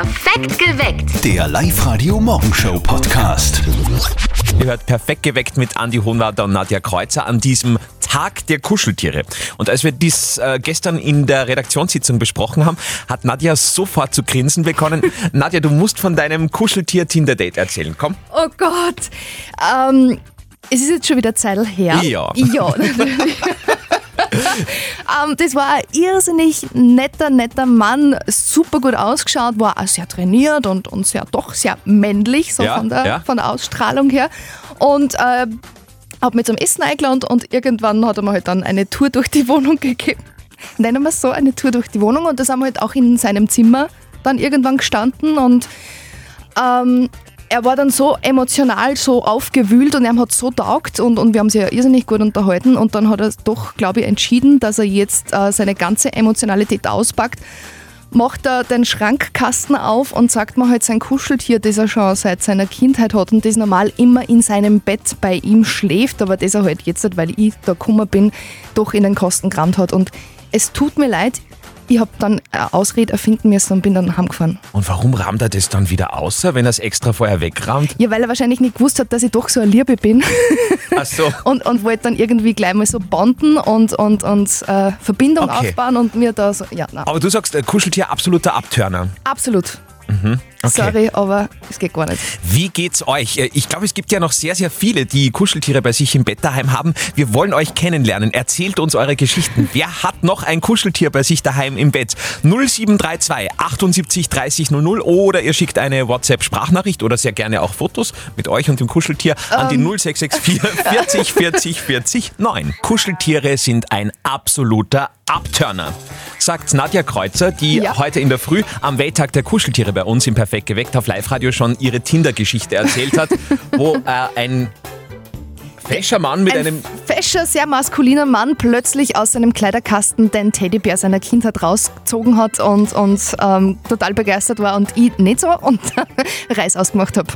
Perfekt geweckt. Der Live-Radio-Morgenshow-Podcast. Ihr hört perfekt geweckt mit Andi Hohenwarter und Nadja Kreuzer an diesem Tag der Kuscheltiere. Und als wir dies äh, gestern in der Redaktionssitzung besprochen haben, hat Nadja sofort zu grinsen begonnen. Nadja, du musst von deinem Kuscheltier-Tinder-Date erzählen. Komm. Oh Gott. Ähm, es ist jetzt schon wieder Zeit her. Ja. Ja, natürlich. ähm, das war ein irrsinnig netter, netter Mann, super gut ausgeschaut, war auch sehr trainiert und, und sehr, doch sehr männlich, so Ja, von, der, ja. von der Ausstrahlung her. Und äh, habe mich zum Essen eingeladen und irgendwann hat er mir halt dann eine Tour durch die Wohnung gegeben. Nennen wir es so, eine Tour durch die Wohnung und das haben wir halt auch in seinem Zimmer dann irgendwann gestanden und ähm, er war dann so emotional, so aufgewühlt und er hat so taugt und, und wir haben sich ja irrsinnig gut unterhalten und dann hat er doch, glaube ich, entschieden, dass er jetzt äh, seine ganze Emotionalität auspackt. Macht er den Schrankkasten auf und sagt mir halt sein Kuscheltier, das er schon seit seiner Kindheit hat und das normal immer in seinem Bett bei ihm schläft, aber das er halt jetzt, weil ich da gekommen bin, doch in den Kasten gerammt hat. Und es tut mir leid, ich habe dann eine Ausrede erfinden müssen und bin dann heimgefahren. Und warum rammt er das dann wieder außer, wenn er es extra vorher wegrammt? Ja, weil er wahrscheinlich nicht gewusst hat, dass ich doch so eine Liebe bin Ach so. und, und wollte dann irgendwie gleich mal so bonden und, und, und äh, Verbindung Okay. aufbauen und mir da so, ja, nein, Aber du sagst, äh, Kuscheltier absoluter Abtörner. absolut. Mhm. Okay. Sorry, aber es geht gar nicht. Wie geht's euch? Äh, Ich glaube, es gibt ja noch sehr, sehr viele, die Kuscheltiere bei sich im Bett daheim haben. Wir wollen euch kennenlernen. Erzählt uns eure Geschichten. Wer hat noch ein Kuscheltier bei sich daheim im Bett? 0732 78 30 00 oder ihr schickt eine WhatsApp-Sprachnachricht oder sehr gerne auch Fotos mit euch und dem Kuscheltier an die 0664 40 40 40 9. Kuscheltiere sind ein absoluter Abturner, sagt Nadja Kreuzer, die Ja. heute in der Früh am Welttag der Kuscheltiere bei uns im Perfekt geweckt auf Live-Radio schon ihre Tinder-Geschichte erzählt hat, wo äh, ein fescher Mann mit Ein einem fescher, sehr maskuliner Mann plötzlich aus seinem Kleiderkasten den Teddybär seiner Kindheit rausgezogen hat und, und ähm, total begeistert war und ich nicht so und Reis ausgemacht habe.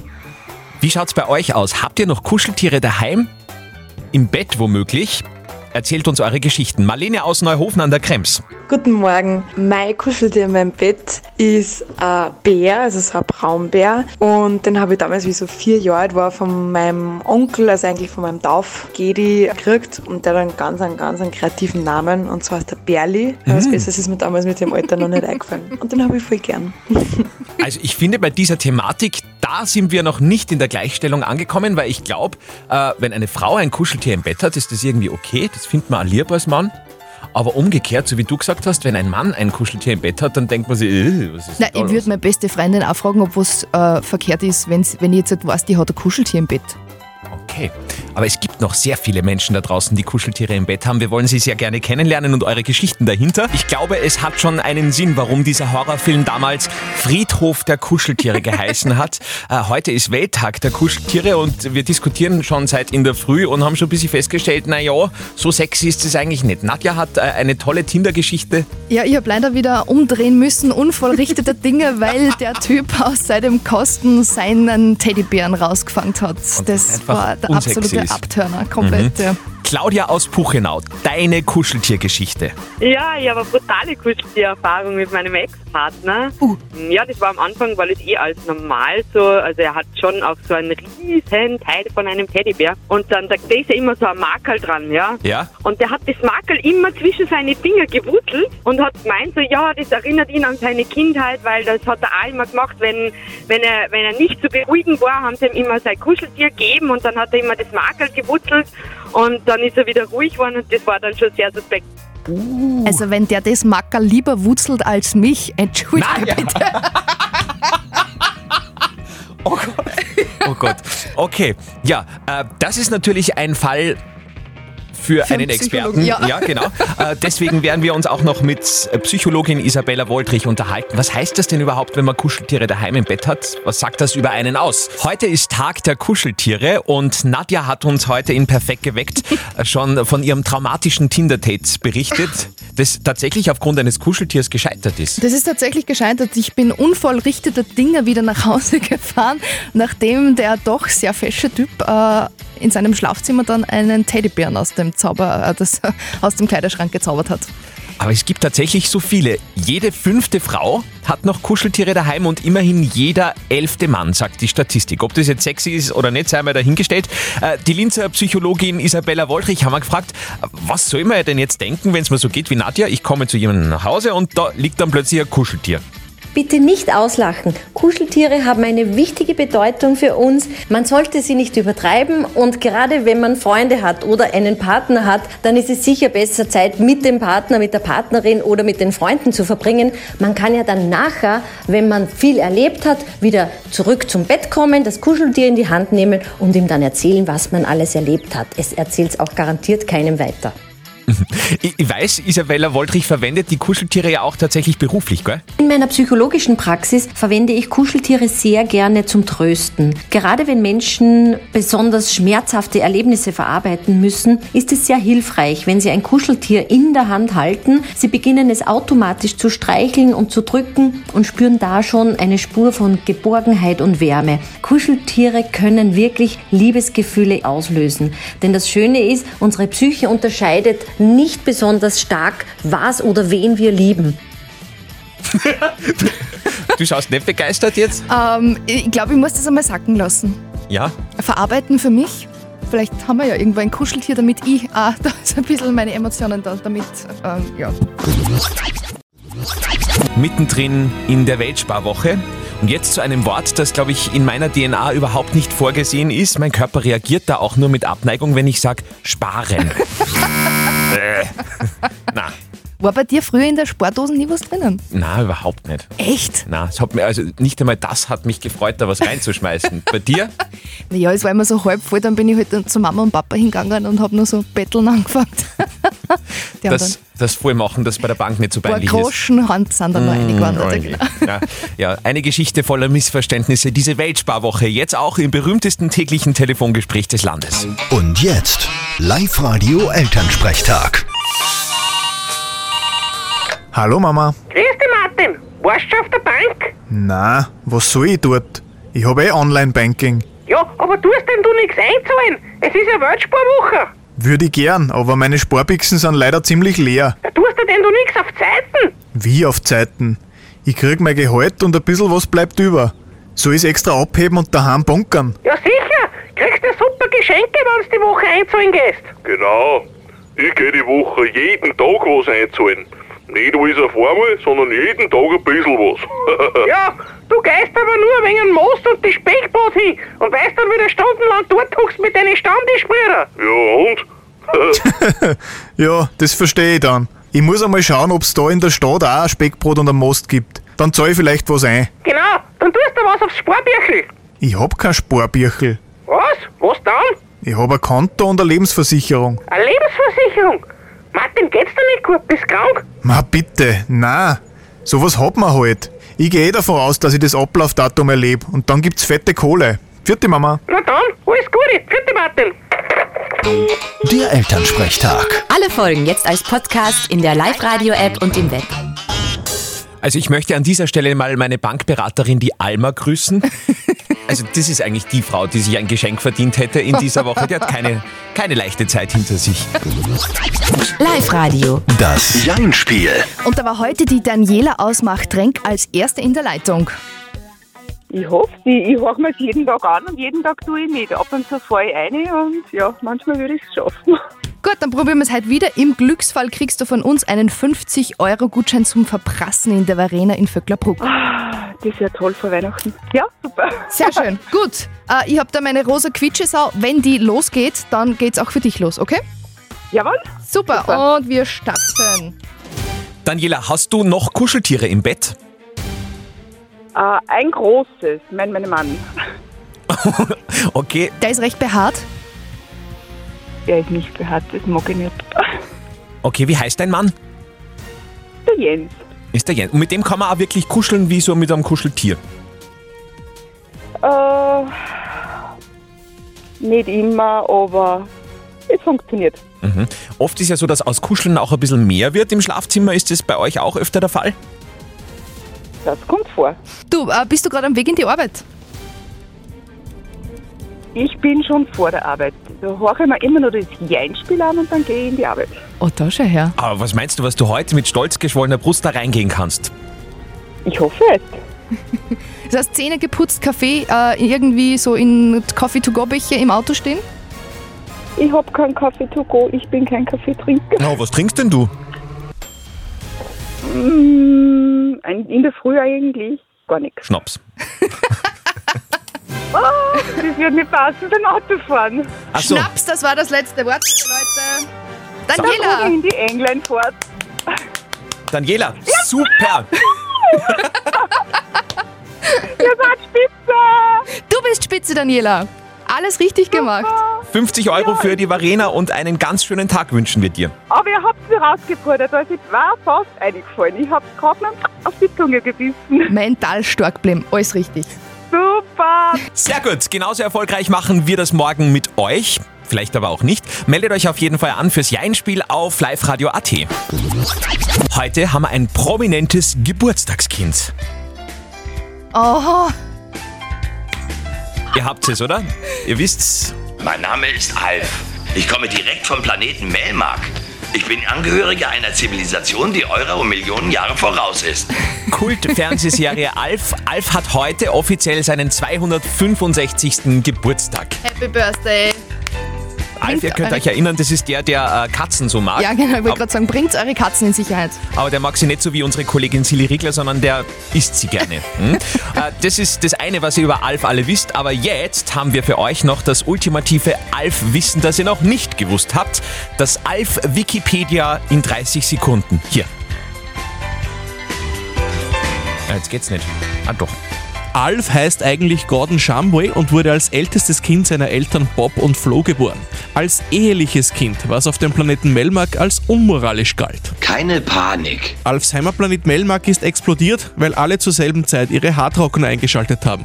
Wie schaut's bei euch aus? Habt ihr noch Kuscheltiere daheim? Im Bett womöglich? Erzählt uns eure Geschichten. Marlene aus Neuhofen an der Krems. Guten Morgen. Mein Kuscheltier in meinem Bett ist ein Bär, also so ein Braunbär. Und den habe ich damals, wie so vier Jahre alt war, von meinem Onkel, also eigentlich von meinem Taufgedi, gekriegt. Und der hat einen ganz, einen ganz einen kreativen Namen. Und zwar ist der Bärli. Mhm. Was Besseres ist mir damals mit dem Alter noch nicht eingefallen. Und den habe ich voll gern. Also ich finde bei dieser Thematik, da sind wir noch nicht in der Gleichstellung angekommen, weil ich glaube, äh, wenn eine Frau ein Kuscheltier im Bett hat, ist das irgendwie okay. Das findet man auch lieb als Mann. Aber umgekehrt, so wie du gesagt hast, wenn ein Mann ein Kuscheltier im Bett hat, dann denkt man sich, äh, was ist Na, denn da ich würde meine beste Freundin auch fragen, ob was äh, verkehrt ist, wenn's, wenn ich jetzt nicht weiß, die hat ein Kuscheltier im Bett. Okay. Aber es gibt noch sehr viele Menschen da draußen, die Kuscheltiere im Bett haben. Wir wollen sie sehr gerne kennenlernen und eure Geschichten dahinter. Ich glaube, es hat schon einen Sinn, warum dieser Horrorfilm damals Friedhof der Kuscheltiere geheißen hat. Äh, heute ist Welttag der Kuscheltiere und wir diskutieren schon seit in der Früh und haben schon ein bisschen festgestellt, na ja, so sexy ist es eigentlich nicht. Nadja hat äh, eine tolle Tinder-Geschichte. Ja, ich habe leider wieder umdrehen müssen, unvollrichtete Dinge, weil der Typ aus seinem Kosten seinen Teddybären rausgefangen hat. das Das war der absolute. Abturner, komplett. Ja. Claudia aus Puchenau, deine Kuscheltiergeschichte. Ja, ich habe eine brutale Kuscheltiererfahrung mit meinem Ex-Partner. Ja, das war am Anfang, weil es eh als normal so, also er hat schon auch so einen riesen Teil von einem Teddybär und dann da da ist ja immer so ein Makel dran, ja. Ja? Und der hat das Makel immer zwischen seine Finger gewurzelt und hat gemeint so, ja, das erinnert ihn an seine Kindheit, weil das hat er auch immer gemacht, wenn, wenn er, wenn er nicht zu beruhigen war, haben sie ihm immer sein Kuscheltier gegeben und dann hat er immer das Makel gewurzelt und dann ist er wieder ruhig geworden und das war dann schon sehr suspekt. Also wenn der das Macker lieber wurzelt als mich, entschuldige Nadja. bitte. Oh Gott. Oh Gott. Okay. Ja, äh, das ist natürlich ein Fall für, Für einen Experten. Psychologen, ja. genau. Äh, deswegen werden wir uns auch noch mit Psychologin Isabella Woldrich unterhalten. Was heißt das denn überhaupt, wenn man Kuscheltiere daheim im Bett hat? Was sagt das über einen aus? Heute ist Tag der Kuscheltiere und Nadja hat uns heute in Perfekt geweckt äh, schon von ihrem traumatischen Tinder-Date berichtet, das tatsächlich aufgrund eines Kuscheltiers gescheitert ist. Das ist tatsächlich gescheitert. Ich bin unvollrichteter Dinge wieder nach Hause gefahren, nachdem der doch sehr fesche Typ äh, in seinem Schlafzimmer dann einen Teddybären aus dem Zauber, äh, das, aus dem Kleiderschrank gezaubert hat. Aber es gibt tatsächlich so viele. Jede fünfte Frau hat noch Kuscheltiere daheim und immerhin jeder elfte Mann, sagt die Statistik. Ob das jetzt sexy ist oder nicht, sei mal dahingestellt. Äh, Die Linzer Psychologin Isabella Woldrich haben wir gefragt, was soll man denn jetzt denken, wenn es mir so geht wie Nadja? Ich komme zu jemandem nach Hause und da liegt dann plötzlich ein Kuscheltier. Bitte nicht auslachen. Kuscheltiere haben eine wichtige Bedeutung für uns. Man sollte sie nicht übertreiben und gerade wenn man Freunde hat oder einen Partner hat, dann ist es sicher besser, Zeit mit dem Partner, mit der Partnerin oder mit den Freunden zu verbringen. Man kann ja dann nachher, wenn man viel erlebt hat, wieder zurück zum Bett kommen, das Kuscheltier in die Hand nehmen und ihm dann erzählen, was man alles erlebt hat. Es erzählt es auch garantiert keinem weiter. Ich weiß, Isabella Woldrich verwendet die Kuscheltiere ja auch tatsächlich beruflich, gell? In meiner psychologischen Praxis verwende ich Kuscheltiere sehr gerne zum Trösten. Gerade wenn Menschen besonders schmerzhafte Erlebnisse verarbeiten müssen, ist es sehr hilfreich, wenn sie ein Kuscheltier in der Hand halten. Sie beginnen es automatisch zu streicheln und zu drücken und spüren da schon eine Spur von Geborgenheit und Wärme. Kuscheltiere können wirklich Liebesgefühle auslösen. Denn das Schöne ist, unsere Psyche unterscheidet nicht besonders stark, was oder wen wir lieben. Du schaust nicht begeistert jetzt? Ähm, ich glaube, ich muss das einmal sacken lassen. Ja. Verarbeiten für mich. Vielleicht haben wir ja irgendwo ein Kuscheltier, damit ich auch da so ein bisschen meine Emotionen da, damit, ähm, ja. Mittendrin in der Weltsparwoche. Und jetzt zu einem Wort, das, glaube ich, in meiner DNA überhaupt nicht vorgesehen ist. Mein Körper reagiert da auch nur mit Abneigung, wenn ich sage sparen. Äh. Na, War bei dir früher in der Sportdose nie was drinnen? na, überhaupt nicht. Echt? Na, es hat mir, also nicht einmal das hat mich gefreut, da was reinzuschmeißen. Bei dir? Naja, es war immer so halb voll, dann bin ich halt zu Mama und Papa hingegangen und habe nur so Betteln angefangen. Das, das Vollmachen, das bei der Bank nicht so peinlich ist. Groschen sind dann noch eingewandert. Oh je. Ja, ja, eine Geschichte voller Missverständnisse. Diese Weltsparwoche, jetzt auch im berühmtesten täglichen Telefongespräch des Landes. Und jetzt Live-Radio Elternsprechtag. Hallo Mama. Grüß dich, Martin. Warst du schon auf der Bank? Na, was soll ich dort? Ich habe eh Online-Banking. Ja, aber tust denn du nichts einzahlen? Es ist ja Weltsparwoche. Würde ich gern, aber meine Sparbixen sind leider ziemlich leer. Ja, tust du denn du nichts auf Zeiten? Wie auf Zeiten. Ich krieg mein Gehalt und ein bisschen was bleibt über. Soll ich's extra abheben und daheim bunkern? Ja, sicher. Kriegst du super Geschenke, wenn du die Woche einzahlen gehst. Genau. Ich gehe die Woche jeden Tag was einzahlen. Nicht alles auf einmal, sondern jeden Tag ein bisschen was. Ja, du gehst aber nur wegen dem Most und die Speckbrot hin und weißt dann wieder stundenlang dort hockst mit deinen Stammtischbrüdern. ja und? Ja, das verstehe ich dann. Ich muss einmal schauen, ob's da in der Stadt auch ein Speckbrot und ein Most gibt. Dann zahl ich vielleicht was ein. Genau, dann tust du was aufs Sparbüchel. Ich hab kein Sparbüchel. Was? Was dann? Ich hab ein Konto und eine Lebensversicherung. Eine Lebensversicherung. Martin, geht's dir nicht gut? Bist krank? Ma bitte, na, sowas hat man halt. Ich gehe davon aus, dass ich das Ablaufdatum erlebe und dann gibt's fette Kohle. Vierte Mama. Na dann, alles Gute. Vierte Martin. Der Elternsprechtag. Alle Folgen jetzt als Podcast in der Live-Radio-App und im Web. Also ich möchte an dieser Stelle mal meine Bankberaterin, die Alma, grüßen. Also das ist eigentlich die Frau, die sich ein Geschenk verdient hätte in dieser Woche. Die hat keine, keine leichte Zeit hinter sich. Live-Radio. Das Jein-Spiel. Und da war heute die Daniela aus Machtrenk als erste in der Leitung. Ich hoffe, ich, ich höre mir es jeden Tag an und jeden Tag tue ich mit. Ab und zu fahre ich rein und ja, manchmal würde ich es schaffen. Gut, dann probieren wir es heute wieder. Im Glücksfall kriegst du von uns einen 50-Euro-Gutschein zum Verprassen in der Arena in Vöcklerbruck. Das ist ja toll vor Weihnachten. Ja, super. Sehr schön. Gut, äh, ich habe da meine rosa Quitschesau. Wenn die losgeht, dann geht's auch für dich los, okay? Jawohl. Super, Super. und wir starten. Daniela, hast du noch Kuscheltiere im Bett? Äh, ein großes, mein, mein Mann. Okay, Der ist recht behaart. Der ist nicht behaart, das mag ich nicht. okay, wie heißt dein Mann? Der Jens. Ist der Jens. Und mit dem kann man auch wirklich kuscheln wie so mit einem Kuscheltier. Äh, nicht immer, aber es funktioniert. Mhm. Oft ist ja so, dass aus Kuscheln auch ein bisschen mehr wird im Schlafzimmer. Ist das bei euch auch öfter der Fall? Das kommt vor. Du, äh, bist du gerade am Weg in die Arbeit? Ich bin schon vor der Arbeit. Da höre ich mir immer nur das Jeinspiel an und dann gehe ich in die Arbeit. Oh, da schau her. Aber was meinst du, was du heute mit stolz geschwollener Brust da reingehen kannst? Ich hoffe es. Das heißt, Zähne geputzt, Kaffee äh, irgendwie so in Coffee-to-go-Becher im Auto stehen? Ich habe keinen Kaffee to go, ich bin kein Kaffeetrinker. Na, was trinkst denn du? Mm, In der Früh eigentlich gar nichts. Schnaps. Oh, das wird nicht passen beim Autofahren. Ach so. Schnaps, das war das letzte Wort, Leute. Da Daniela! ich in die Englandfahrt. Daniela, super! Ihr seid spitze! Du bist spitze, Daniela. Alles richtig gemacht. 50 Euro für die Varena und einen ganz schönen Tag wünschen wir dir. Aber ihr habt sie rausgefordert, also ich war fast eingefallen. Ich habe gerade noch auf die Zunge gebissen. Mental stark bleiben, alles richtig. Super! Sehr gut, genauso erfolgreich machen wir das morgen mit euch. Vielleicht aber auch nicht. Meldet euch auf jeden Fall an fürs Jeinspiel auf liveradio.at. Heute haben wir ein prominentes Geburtstagskind. Oh, Ihr habt es, oder? Ihr wisst's. Mein Name ist Alf. Ich komme direkt vom Planeten Melmark. Ich bin Angehöriger einer Zivilisation, die eurer um Millionen Jahre voraus ist. Kult-Fernsehserie Alf. Alf hat heute offiziell seinen 265. Geburtstag. Happy Birthday. Alf, ihr könnt euch erinnern, das ist der, der äh, Katzen so mag. Ja, genau, ich wollte gerade sagen, bringt eure Katzen in Sicherheit. Aber der mag sie nicht so wie unsere Kollegin Silly Riegler, sondern der isst sie gerne. Hm? äh, das ist das eine, was ihr über Alf alle wisst. Aber jetzt haben wir für euch noch das ultimative Alf-Wissen, das ihr noch nicht gewusst habt. Das Alf-Wikipedia in 30 Sekunden. Hier. Ja, jetzt geht's nicht. Ah, doch. Alf heißt eigentlich Gordon Shumway und wurde als ältestes Kind seiner Eltern Bob und Flo geboren. Als eheliches Kind, was auf dem Planeten Melmark als unmoralisch galt. Keine Panik. Alfs Heimatplanet Melmark ist explodiert, weil alle zur selben Zeit ihre Haartrockner eingeschaltet haben.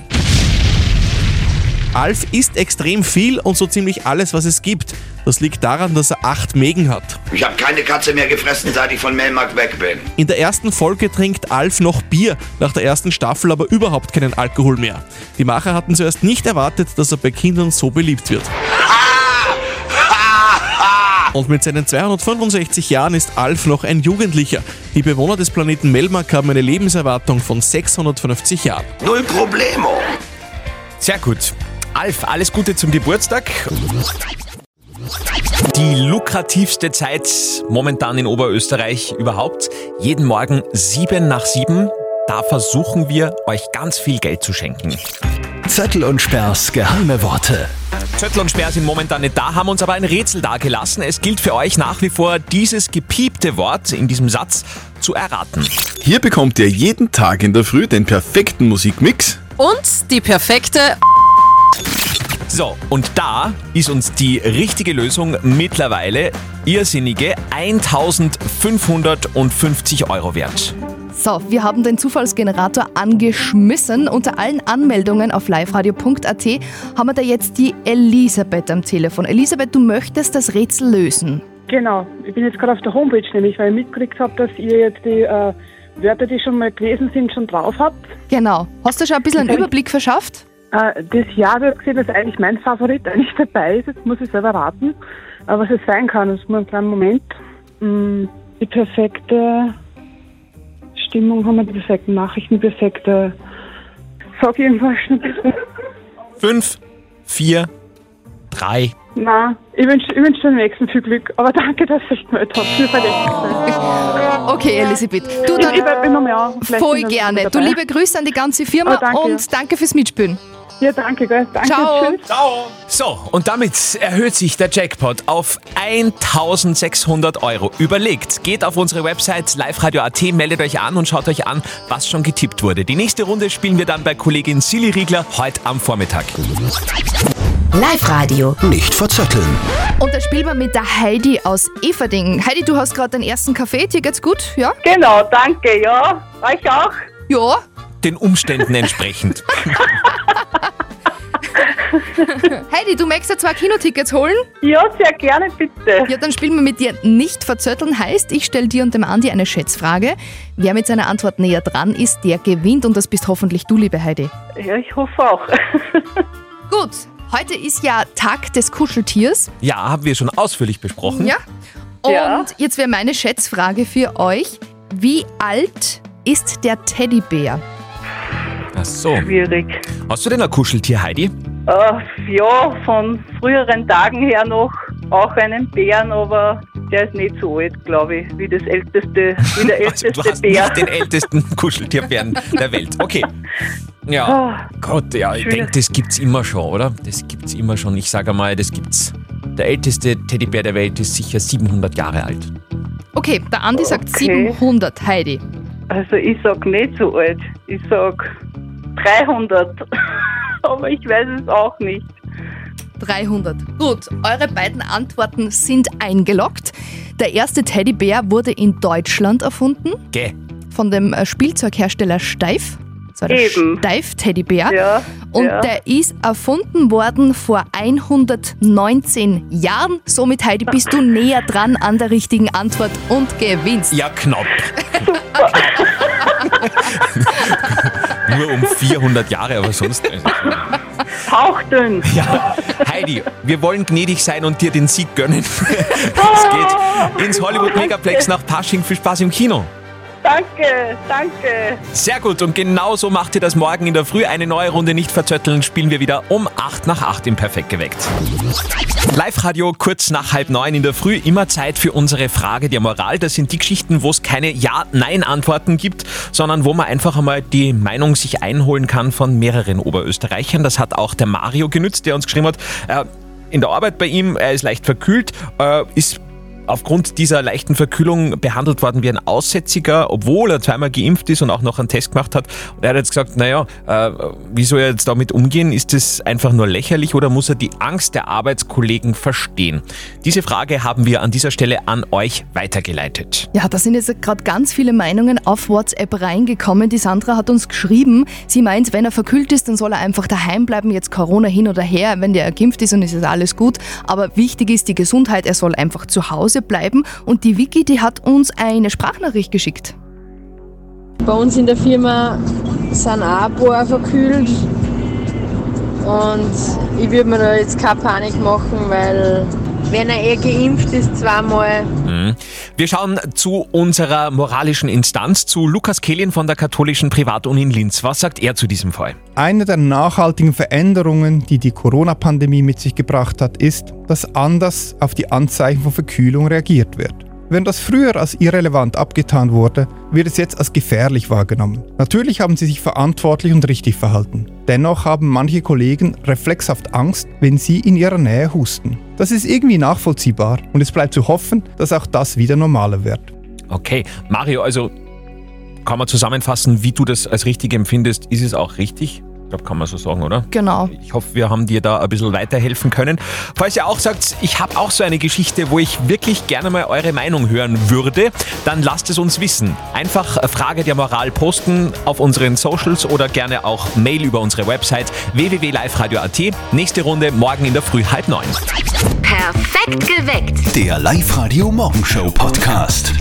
Alf isst extrem viel und so ziemlich alles, was es gibt. Das liegt daran, dass er acht Mägen hat. Ich habe keine Katze mehr gefressen, seit ich von Melmark weg bin. In der ersten Folge trinkt Alf noch Bier, nach der ersten Staffel aber überhaupt keinen Alkohol mehr. Die Macher hatten zuerst nicht erwartet, dass er bei Kindern so beliebt wird. Und mit seinen 265 Jahren ist Alf noch ein Jugendlicher. Die Bewohner des Planeten Melmark haben eine Lebenserwartung von 650 Jahren. Null Problemo. Sehr gut. Alf, alles Gute zum Geburtstag. Die lukrativste Zeit momentan in Oberösterreich überhaupt. Jeden Morgen sieben nach sieben. Da versuchen wir, euch ganz viel Geld zu schenken. Zettel und Sperrs geheime Worte. Zettel und Sperr sind momentan nicht da, haben uns aber ein Rätsel dagelassen. Es gilt für euch nach wie vor, dieses gepiepte Wort in diesem Satz zu erraten. Hier bekommt ihr jeden Tag in der Früh den perfekten Musikmix. Und die perfekte So, und da ist uns die richtige Lösung mittlerweile irrsinnige 1550 Euro wert. So, wir haben den Zufallsgenerator angeschmissen. Unter allen Anmeldungen auf liveradio.at haben wir da jetzt die Elisabeth am Telefon. Elisabeth, du möchtest das Rätsel lösen. Genau, ich bin jetzt gerade auf der Homepage nämlich, weil ich mitgekriegt habe, dass ihr jetzt die äh, Wörter, die schon mal gewesen sind, schon drauf habt. Genau. Hast du schon ein bisschen einen. Überblick verschafft? Äh, das Jahr habe ich gesehen, dass eigentlich mein Favorit eigentlich dabei ist. Jetzt muss ich selber raten, äh, was es sein kann. Das ist nur ein kleiner Moment. Mm, Die perfekte Stimmung haben wir, die perfekten Nachrichten, die perfekte... Sag irgendwas schnell bitte. Fünf, vier, drei. Nein, ich wünsche ich wünsch dem nächsten viel Glück. Aber danke, dass euch gemeldet verletzt. Okay, Elisabeth. Du Ich- dann ich bleib immer mehr auf. Vielleicht voll ich gerne. Du liebe Grüße an die ganze Firma Oh, danke. und danke fürs Mitspielen. Ja, danke, gell. Danke, Ciao. tschüss. Ciao. So, und damit erhöht sich der Jackpot auf 1600 Euro. Überlegt, geht auf unsere Website liveradio.at, meldet euch an und schaut euch an, was schon getippt wurde. Die nächste Runde spielen wir dann bei Kollegin Silly Riegler heute am Vormittag. Live-Radio. Nicht verzetteln. Und da spielen wir mit der Heidi aus Everding. Heidi, du hast gerade den ersten Kaffee. Dir geht's gut? Ja? Genau, danke, ja. Euch auch. Ja. Den Umständen entsprechend. Heidi, du möchtest ja zwei Kinotickets holen? Ja, sehr gerne, bitte. Ja, dann spielen wir mit dir nicht verzötteln. Heißt, ich stelle dir und dem Andi eine Schätzfrage. Wer mit seiner Antwort näher dran ist, der gewinnt. Und das bist hoffentlich du, liebe Heidi. Ja, ich hoffe auch. Gut, Heute ist ja Tag des Kuscheltiers. Ja, haben wir schon ausführlich besprochen. Ja. Und Ja. jetzt wäre meine Schätzfrage für euch. Wie alt ist der Teddybär? Ach so. Schwierig. Hast du denn ein Kuscheltier, Heidi? Äh, ja, von früheren Tagen her noch auch einen Bären, aber der ist nicht so alt, glaube ich, wie das älteste, wie der Also, älteste du hast Bär. nicht den ältesten Kuscheltierbären der Welt. Okay. Ja. Ah, Gott, ja, ich denke, das gibt's immer schon, oder? Das gibt's immer schon. Ich sage mal, das gibt's. Der älteste Teddybär der Welt ist sicher 700 Jahre alt. Okay, der Andi sagt Okay. 700, Heidi. Also ich sag nicht so alt. Ich sag 300. aber ich weiß es auch nicht. 300. Gut, eure beiden Antworten sind eingeloggt. Der erste Teddybär wurde in Deutschland erfunden Geh. von dem äh, Spielzeughersteller Steif. Das war der Eben. Steif-Teddybär. Ja, Und ja. der ist erfunden worden vor 119 Jahren. Somit, Heidi, bist du näher dran an der richtigen Antwort und gewinnst. Ja, knapp. Nur um 400 Jahre, aber sonst. Hauchdünn. Ja, Heidi, wir wollen gnädig sein und dir den Sieg gönnen. Es geht ins Hollywood Megaplex nach Pasching. Viel Spaß im Kino. Danke, danke. Sehr gut und genauso macht ihr das morgen in der Früh. Eine neue Runde nicht verzötteln, spielen wir wieder um 8 nach 8 im Perfekt geweckt. Live-Radio kurz nach halb neun in der Früh. Immer Zeit für unsere Frage der Moral. Das sind die Geschichten, wo es keine Ja-Nein-Antworten gibt, sondern wo man einfach einmal die Meinung sich einholen kann von mehreren Oberösterreichern. Das hat auch der Mario genützt, der uns geschrieben hat, äh, in der Arbeit bei ihm, er ist leicht verkühlt, äh, ist aufgrund dieser leichten Verkühlung behandelt worden wie ein Aussätziger, obwohl er zweimal geimpft ist und auch noch einen Test gemacht hat. Und er hat jetzt gesagt, naja, äh, wie soll er jetzt damit umgehen? Ist das einfach nur lächerlich oder muss er die Angst der Arbeitskollegen verstehen? Diese Frage haben wir an dieser Stelle an euch weitergeleitet. Ja, da sind jetzt gerade ganz viele Meinungen auf WhatsApp reingekommen. Die Sandra hat uns geschrieben, sie meint, wenn er verkühlt ist, dann soll er einfach daheim bleiben, jetzt Corona hin oder her. Wenn der geimpft ist, dann ist es alles gut. Aber wichtig ist die Gesundheit, er soll einfach zu Hause bleiben. Und die Vicky, die hat uns eine Sprachnachricht geschickt. Bei uns in der Firma sind auch ein paar verkühlt. Und ich würde mir da jetzt keine Panik machen, weil wenn er eh geimpft ist zweimal, Mhm. Wir schauen zu unserer moralischen Instanz, zu Lukas Kehlin von der katholischen Privatuni in Linz. Was sagt er zu diesem Fall? Eine der nachhaltigen Veränderungen, die die Corona-Pandemie mit sich gebracht hat, ist, dass anders auf die Anzeichen von Verkühlung reagiert wird. Wenn das früher als irrelevant abgetan wurde, wird es jetzt als gefährlich wahrgenommen. Natürlich haben sie sich verantwortlich und richtig verhalten. Dennoch haben manche Kollegen reflexhaft Angst, wenn sie in ihrer Nähe husten. Das ist irgendwie nachvollziehbar und es bleibt zu hoffen, dass auch das wieder normaler wird. Okay, Mario, also kann man zusammenfassen, wie du das als richtig empfindest. Ist es auch richtig? Ich glaube, kann man so sagen, oder? Genau. Ich hoffe, wir haben dir da ein bisschen weiterhelfen können. Falls ihr auch sagt, ich habe auch so eine Geschichte, wo ich wirklich gerne mal eure Meinung hören würde, dann lasst es uns wissen. Einfach Frage der Moral posten auf unseren Socials oder gerne auch Mail über unsere Website www.liveradio.at. Nächste Runde morgen in der Früh halb neun. Perfekt geweckt. Der Live-Radio Morgenshow Podcast.